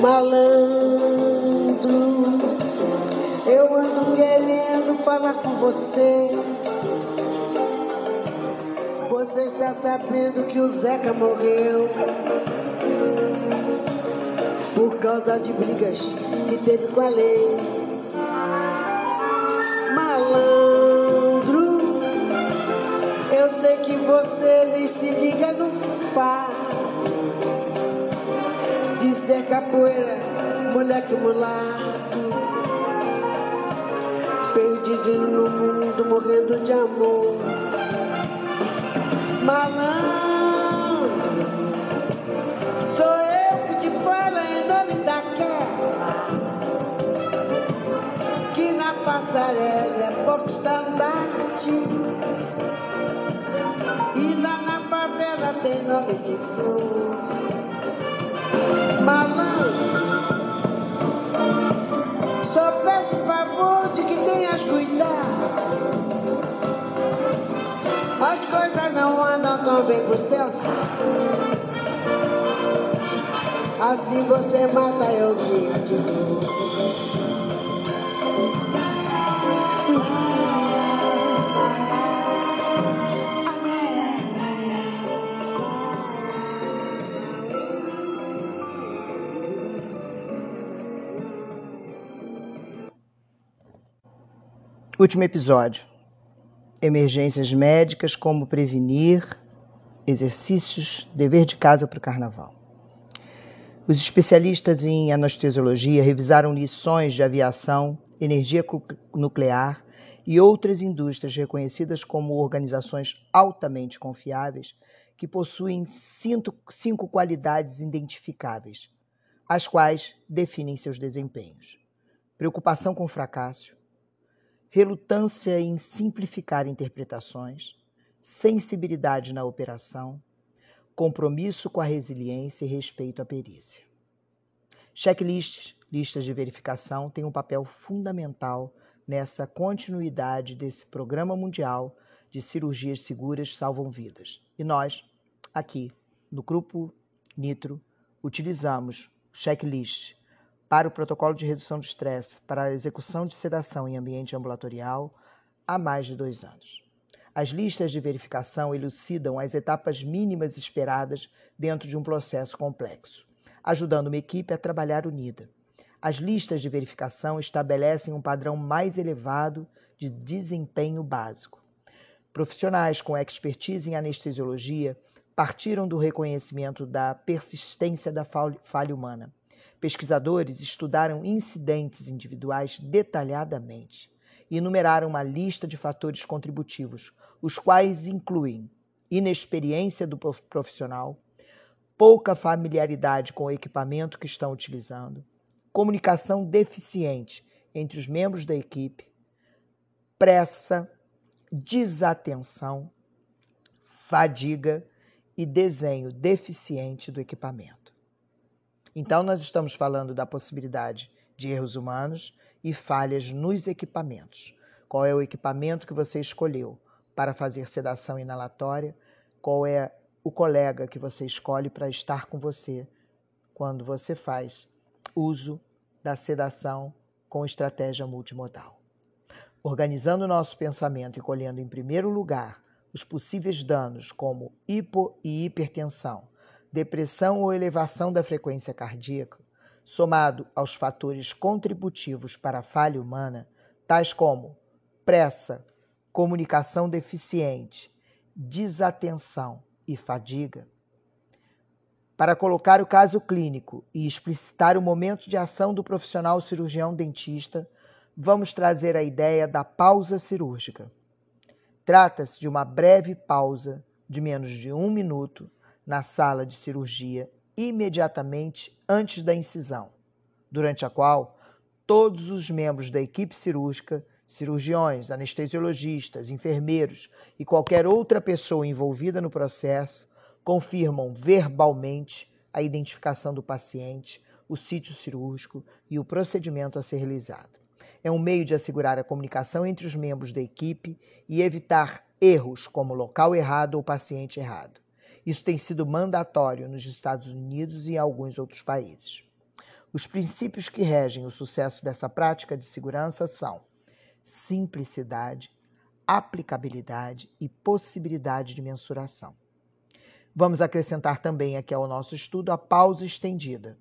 malandro. Eu ando querendo falar com você. Você está sabendo que o Zeca morreu por causa de brigas que teve com a lei. Malandro, eu sei que você nem se liga no fato capoeira, moleque mulato, perdido no mundo, morrendo de amor. Malandro, sou eu que te falo em nome daquela que na passarela é porto estandarte e lá na favela tem nome de flor. Malandro, só peço favor de que tenhas cuidado. As coisas não andam tão bem pro céu. Assim você mata euzinha de novo. Último episódio. Emergências médicas, como prevenir, exercícios, dever de casa para o carnaval. Os especialistas em anestesiologia revisaram lições de aviação, energia nuclear e outras indústrias reconhecidas como organizações altamente confiáveis que possuem cinco, cinco qualidades identificáveis, as quais definem seus desempenhos: preocupação com fracasso, relutância em simplificar interpretações, sensibilidade na operação, compromisso com a resiliência e respeito à perícia. Checklists, listas de verificação, têm um papel fundamental nessa continuidade desse programa mundial de cirurgias seguras salvam vidas. E nós, aqui, no Grupo Nitro, utilizamos checklists para o protocolo de redução de estresse para a execução de sedação em ambiente ambulatorial há mais de dois anos. As listas de verificação elucidam as etapas mínimas esperadas dentro de um processo complexo, ajudando uma equipe a trabalhar unida. As listas de verificação estabelecem um padrão mais elevado de desempenho básico. Profissionais com expertise em anestesiologia partiram do reconhecimento da persistência da falha humana Pesquisadores estudaram incidentes individuais detalhadamente e enumeraram uma lista de fatores contributivos, os quais incluem inexperiência do profissional, pouca familiaridade com o equipamento que estão utilizando, comunicação deficiente entre os membros da equipe, pressa, desatenção, fadiga e desenho deficiente do equipamento. Então, nós estamos falando da possibilidade de erros humanos e falhas nos equipamentos. Qual é o equipamento que você escolheu para fazer sedação inalatória? Qual é o colega que você escolhe para estar com você quando você faz uso da sedação com estratégia multimodal? Organizando o nosso pensamento e colhendo em primeiro lugar os possíveis danos como hipo e hipertensão, depressão ou elevação da frequência cardíaca, somado aos fatores contributivos para a falha humana, tais como pressa, comunicação deficiente, desatenção e fadiga, para colocar o caso clínico e explicitar o momento de ação do profissional cirurgião dentista, vamos trazer a ideia da pausa cirúrgica. Trata-se de uma breve pausa de menos de um minuto na sala de cirurgia imediatamente antes da incisão, durante a qual todos os membros da equipe cirúrgica, cirurgiões, anestesiologistas, enfermeiros e qualquer outra pessoa envolvida no processo confirmam verbalmente a identificação do paciente, o sítio cirúrgico e o procedimento a ser realizado. É um meio de assegurar a comunicação entre os membros da equipe e evitar erros como local errado ou paciente errado. Isso tem sido mandatório nos Estados Unidos e em alguns outros países. Os princípios que regem o sucesso dessa prática de segurança são simplicidade, aplicabilidade e possibilidade de mensuração. Vamos acrescentar também aqui ao nosso estudo a pausa estendida,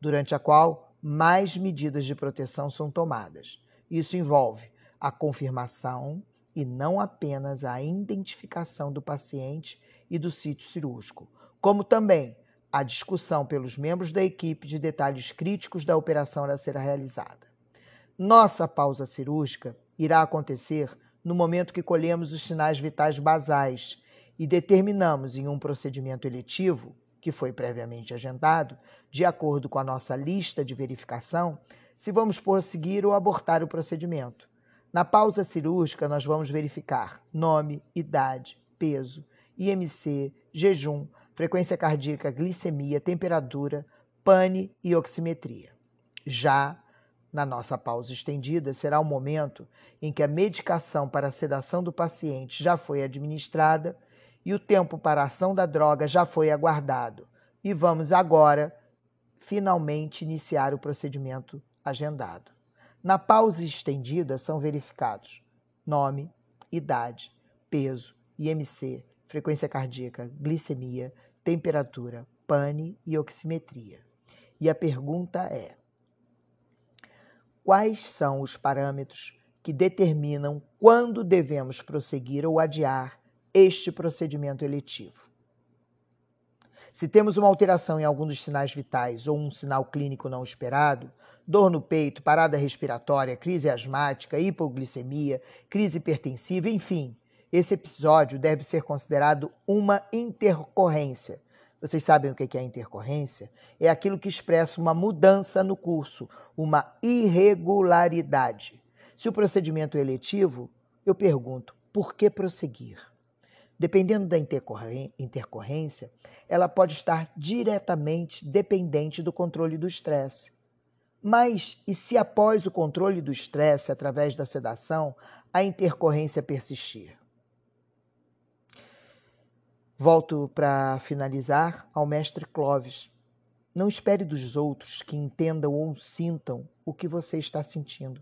durante a qual mais medidas de proteção são tomadas. Isso envolve a confirmação e não apenas a identificação do paciente e do sítio cirúrgico, como também a discussão pelos membros da equipe de detalhes críticos da operação a ser realizada. Nossa pausa cirúrgica irá acontecer no momento que colhemos os sinais vitais basais e determinamos em um procedimento eletivo, que foi previamente agendado, de acordo com a nossa lista de verificação, se vamos prosseguir ou abortar o procedimento. Na pausa cirúrgica, nós vamos verificar nome, idade, peso, IMC, jejum, frequência cardíaca, glicemia, temperatura, pane e oximetria. Já na nossa pausa estendida, será o momento em que a medicação para a sedação do paciente já foi administrada e o tempo para a ação da droga já foi aguardado. E vamos agora, finalmente, iniciar o procedimento agendado. Na pausa estendida, são verificados nome, idade, peso, IMC, frequência cardíaca, glicemia, temperatura, pane e oximetria. E a pergunta é: quais são os parâmetros que determinam quando devemos prosseguir ou adiar este procedimento eletivo. Se temos uma alteração em algum dos sinais vitais ou um sinal clínico não esperado, dor no peito, parada respiratória, crise asmática, hipoglicemia, crise hipertensiva, enfim, esse episódio deve ser considerado uma intercorrência, vocês sabem o que é intercorrência? É aquilo que expressa uma mudança no curso, uma irregularidade. Se o procedimento é eletivo, eu pergunto, por que prosseguir? Dependendo da intercorrência, ela pode estar diretamente dependente do controle do estresse. Mas e se após o controle do estresse, através da sedação, a intercorrência persistir? Volto para finalizar ao mestre Clovis. Não espere dos outros que entendam ou sintam o que você está sentindo.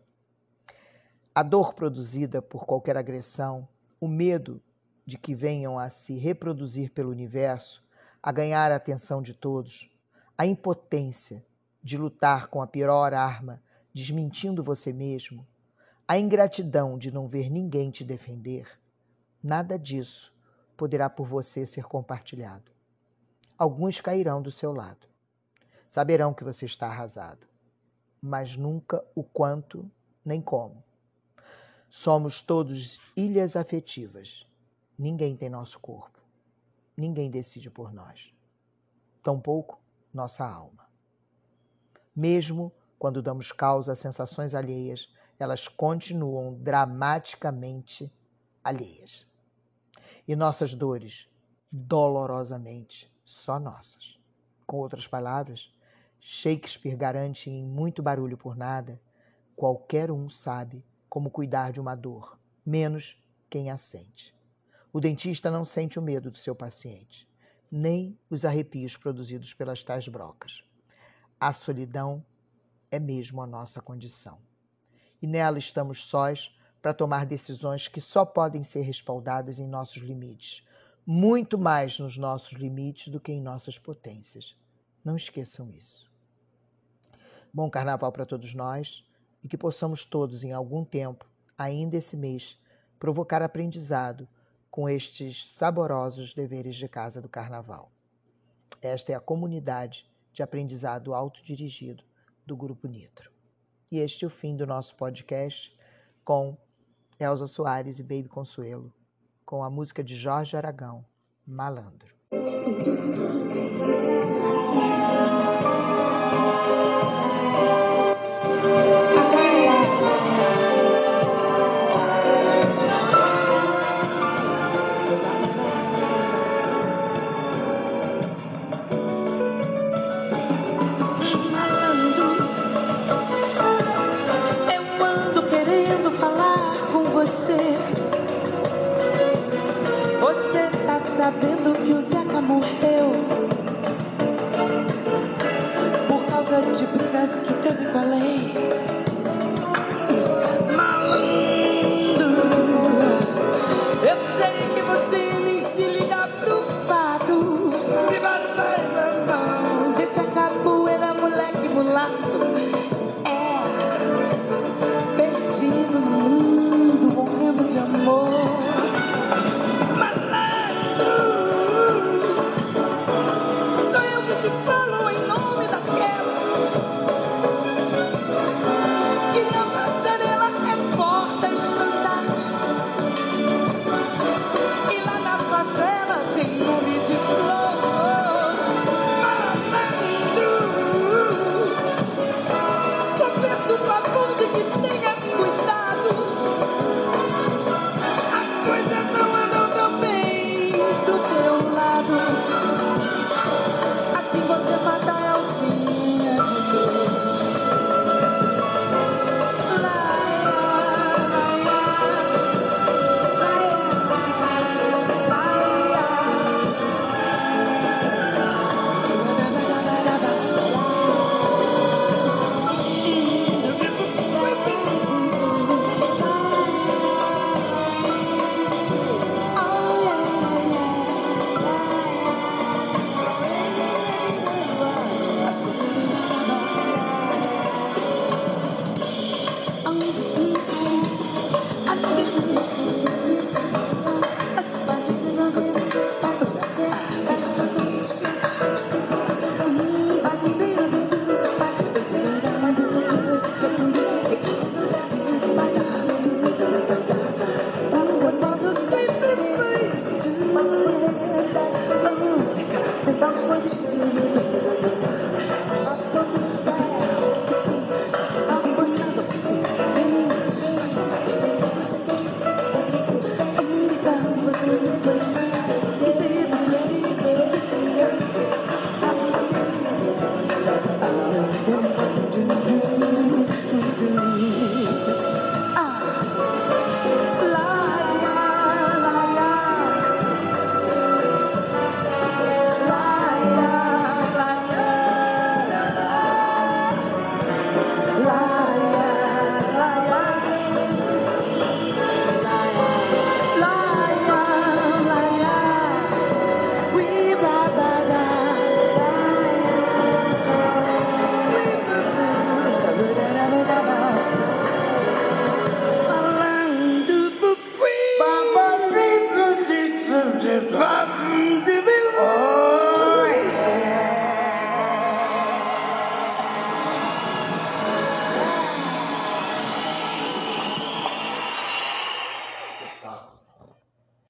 A dor produzida por qualquer agressão, o medo de que venham a se reproduzir pelo universo, a ganhar a atenção de todos, a impotência de lutar com a pior arma, desmentindo você mesmo, a ingratidão de não ver ninguém te defender, nada disso poderá por você ser compartilhado. Alguns cairão do seu lado. Saberão que você está arrasado, mas nunca o quanto nem como. Somos todos ilhas afetivas. Ninguém tem nosso corpo. Ninguém decide por nós. Tampouco nossa alma. Mesmo quando damos causa a sensações alheias, elas continuam dramaticamente alheias e nossas dores, dolorosamente, só nossas. Com outras palavras, Shakespeare garante em muito barulho por nada, qualquer um sabe como cuidar de uma dor, menos quem a sente. O dentista não sente o medo do seu paciente, nem os arrepios produzidos pelas tais brocas. A solidão é mesmo a nossa condição. E nela estamos sós para tomar decisões que só podem ser respaldadas em nossos limites, muito mais nos nossos limites do que em nossas potências. Não esqueçam isso. Bom carnaval para todos nós e que possamos todos, em algum tempo, ainda esse mês, provocar aprendizado com estes saborosos deveres de casa do carnaval. Esta é a comunidade de aprendizado autodirigido do Grupo Nitro. E este é o fim do nosso podcast com Elza Soares e Baby Consuelo, com a música de Jorge Aragão, Malandro. que teve com a lei. Malandro, eu sei que você nem se liga pro fato. Disse a capoeira, moleque mulato. É, perdido no mundo, morrendo de amor.